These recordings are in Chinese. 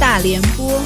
大联播，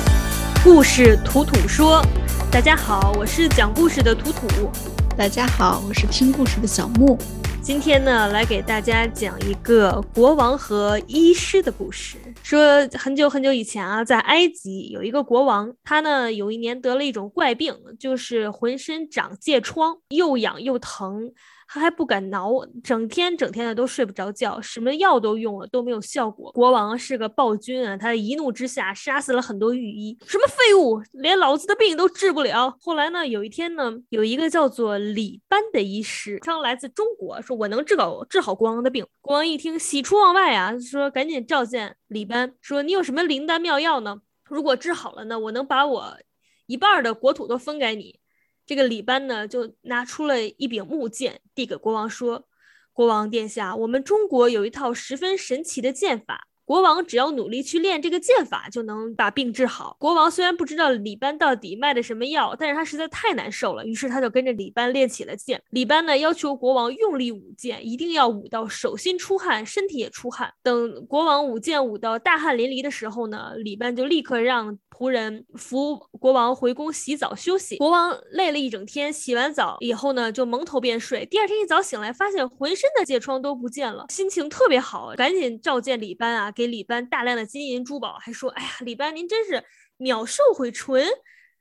故事图图说。大家好，我是讲故事的图图。大家好，我是听故事的小木。今天呢，来给大家讲一个国王和医师的故事。说很久很久以前啊，在埃及有一个国王，他呢有一年得了一种怪病，就是浑身长疥疮，又痒又疼。他还不敢挠，整天整天的都睡不着觉，什么药都用了都没有效果。国王是个暴君啊，他一怒之下杀死了很多御医，什么废物，连老子的病都治不了。后来呢，有一天呢，有一个叫做李班的医师，他来自中国，说我能治好治好国王的病。国王一听，喜出望外啊，说赶紧召见李班，说你有什么灵丹妙药呢？如果治好了呢，我能把我一半的国土都分给你。这个李班呢，就拿出了一柄木剑，递给国王说：“国王殿下，我们中国有一套十分神奇的剑法。”国王只要努力去练这个剑法，就能把病治好。国王虽然不知道李班到底卖的什么药，但是他实在太难受了，于是他就跟着李班练起了剑。李班呢，要求国王用力舞剑，一定要舞到手心出汗，身体也出汗。等国王舞剑舞到大汗淋漓的时候呢，李班就立刻让仆人扶国王回宫洗澡休息。国王累了一整天，洗完澡以后呢，就蒙头便睡。第二天一早醒来，发现浑身的疥疮都不见了，心情特别好，赶紧召见李班啊。给李班大量的金银珠宝，还说：“哎呀，李班您真是秒瘦回春，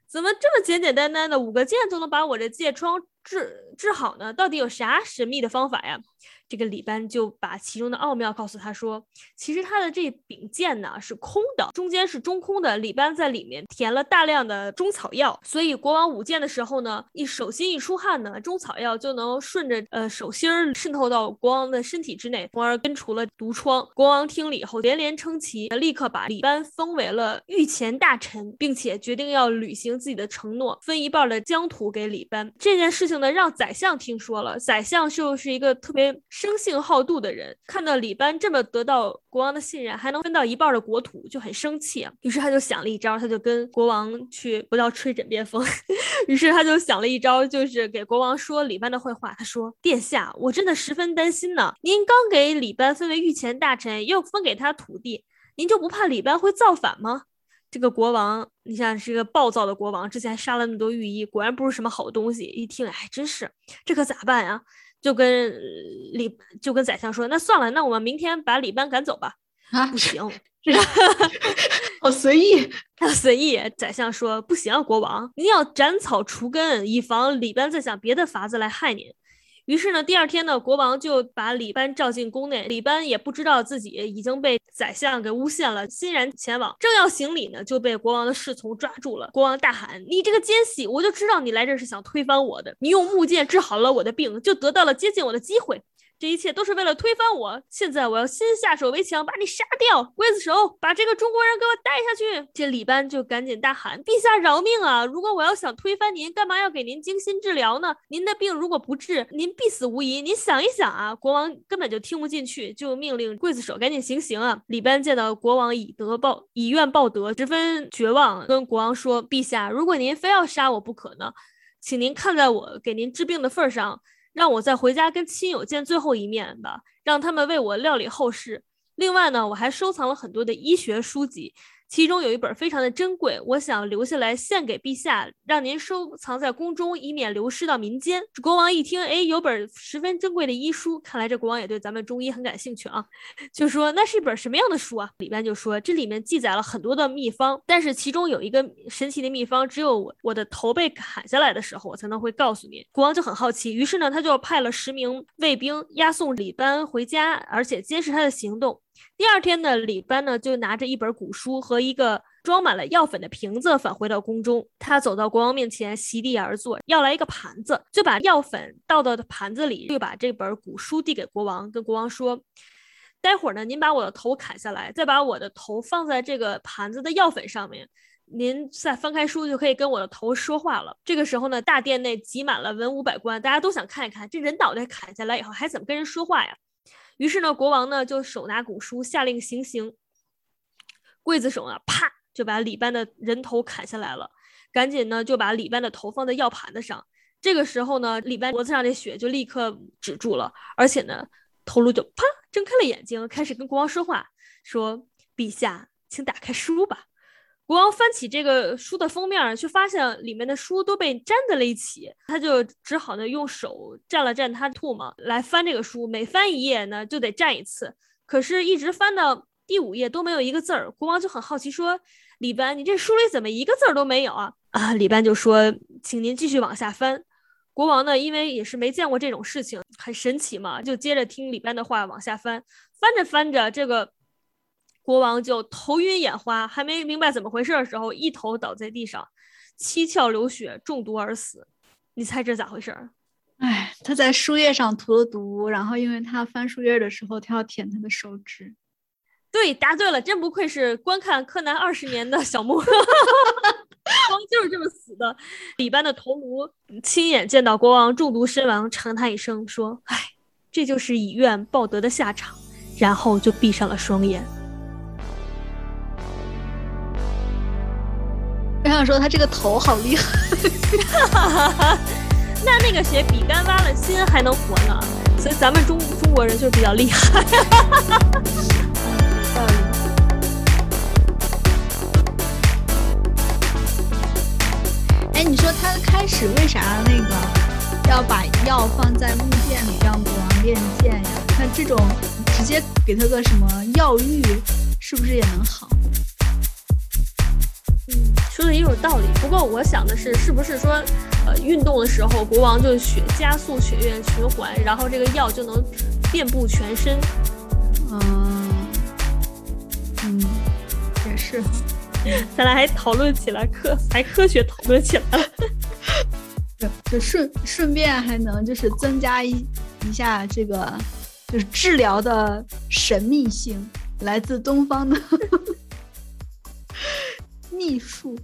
怎么这么简简单单的五个剑就能把我这疥疮治治好呢？到底有啥神秘的方法呀？”这个李班就把其中的奥妙告诉他说：“其实他的这柄剑呢是空的，中间是中空的。李班在里面填了大量的中草药，所以国王舞剑的时候呢，一手心一出汗呢，中草药就能顺着呃手心儿渗透到国王的身体之内，从而根除了毒疮。国王听了以后连连称奇，立刻把李班封为了御前大臣，并且决定要履行自己的承诺，分一半的疆土给李班。这件事情呢，让宰相听说了，宰相就是一个特别。”生性好妒的人看到李班这么得到国王的信任，还能分到一半的国土，就很生气啊。于是他就想了一招，他就跟国王去，不要吹枕边风。于是他就想了一招，就是给国王说李班的坏话。他说：“殿下，我真的十分担心呢。您刚给李班分为御前大臣，又分给他土地，您就不怕李班会造反吗？”这个国王，你像是一个暴躁的国王，之前杀了那么多御医，果然不是什么好东西。一听，哎，真是，这可咋办呀？就跟李就跟宰相说，那算了，那我们明天把李班赶走吧。啊，不行，好随意，随意。宰相说不行，国王，您要斩草除根，以防李班再想别的法子来害您。于是呢，第二天呢，国王就把李班召进宫内。李班也不知道自己已经被宰相给诬陷了，欣然前往，正要行礼呢，就被国王的侍从抓住了。国王大喊：“你这个奸细，我就知道你来这是想推翻我的！你用木剑治好了我的病，就得到了接近我的机会。”这一切都是为了推翻我，现在我要先下手为强，把你杀掉。刽子手，把这个中国人给我带下去。这李班就赶紧大喊：“陛下饶命啊！如果我要想推翻您，干嘛要给您精心治疗呢？您的病如果不治，您必死无疑。您想一想啊！”国王根本就听不进去，就命令刽子手赶紧行刑啊！李班见到国王以德报以怨报德，十分绝望，跟国王说：“陛下，如果您非要杀我不可呢，请您看在我给您治病的份儿上。”让我再回家跟亲友见最后一面吧，让他们为我料理后事。另外呢，我还收藏了很多的医学书籍。其中有一本非常的珍贵，我想留下来献给陛下，让您收藏在宫中，以免流失到民间。国王一听，哎，有本十分珍贵的医书，看来这国王也对咱们中医很感兴趣啊，就说那是一本什么样的书啊？里边就说这里面记载了很多的秘方，但是其中有一个神奇的秘方，只有我的头被砍下来的时候，我才能会告诉你。国王就很好奇，于是呢，他就派了十名卫兵押送李班回家，而且监视他的行动。第二天呢，李班呢就拿着一本古书和一个装满了药粉的瓶子返回到宫中。他走到国王面前，席地而坐，要来一个盘子，就把药粉倒到的盘子里，又把这本古书递给国王，跟国王说：“待会儿呢，您把我的头砍下来，再把我的头放在这个盘子的药粉上面，您再翻开书就可以跟我的头说话了。”这个时候呢，大殿内挤满了文武百官，大家都想看一看这人脑袋砍下来以后还怎么跟人说话呀。于是呢，国王呢就手拿古书，下令行刑。刽子手啊，啪就把李班的人头砍下来了，赶紧呢就把李班的头放在药盘子上。这个时候呢，李班脖子上的血就立刻止住了，而且呢，头颅就啪睁开了眼睛，开始跟国王说话，说：“陛下，请打开书吧。”国王翻起这个书的封面，却发现里面的书都被粘在了一起，他就只好呢用手蘸了蘸他吐沫来翻这个书，每翻一页呢就得蘸一次，可是，一直翻到第五页都没有一个字儿。国王就很好奇，说：“李班，你这书里怎么一个字儿都没有啊？”啊，李班就说：“请您继续往下翻。”国王呢，因为也是没见过这种事情，很神奇嘛，就接着听李班的话往下翻，翻着翻着，这个。国王就头晕眼花，还没明白怎么回事的时候，一头倒在地上，七窍流血，中毒而死。你猜这咋回事？哎，他在树叶上涂了毒，然后因为他翻书页的时候，他要舔他的手指。对，答对了，真不愧是观看柯南二十年的小莫，国王就是这么死的。李班的头颅亲眼见到国王中毒身亡，长叹一声说：“哎，这就是以怨报德的下场。”然后就闭上了双眼。想说他这个头好厉害，那那个谁比干挖了心还能活呢？所以咱们中中国人就是比较厉害。哎，你说他开始为啥那个要把药放在木剑里让国王练剑呀？那这种直接给他个什么药浴，是不是也能好？嗯，说的也有道理。不过我想的是，是不是说，呃，运动的时候，国王就血加速血液循环，然后这个药就能遍布全身？嗯，嗯，也是。咱俩还讨论起来科，还科学讨论起来了。就就顺顺便还能就是增加一一下这个就是治疗的神秘性，来自东方的。秘术。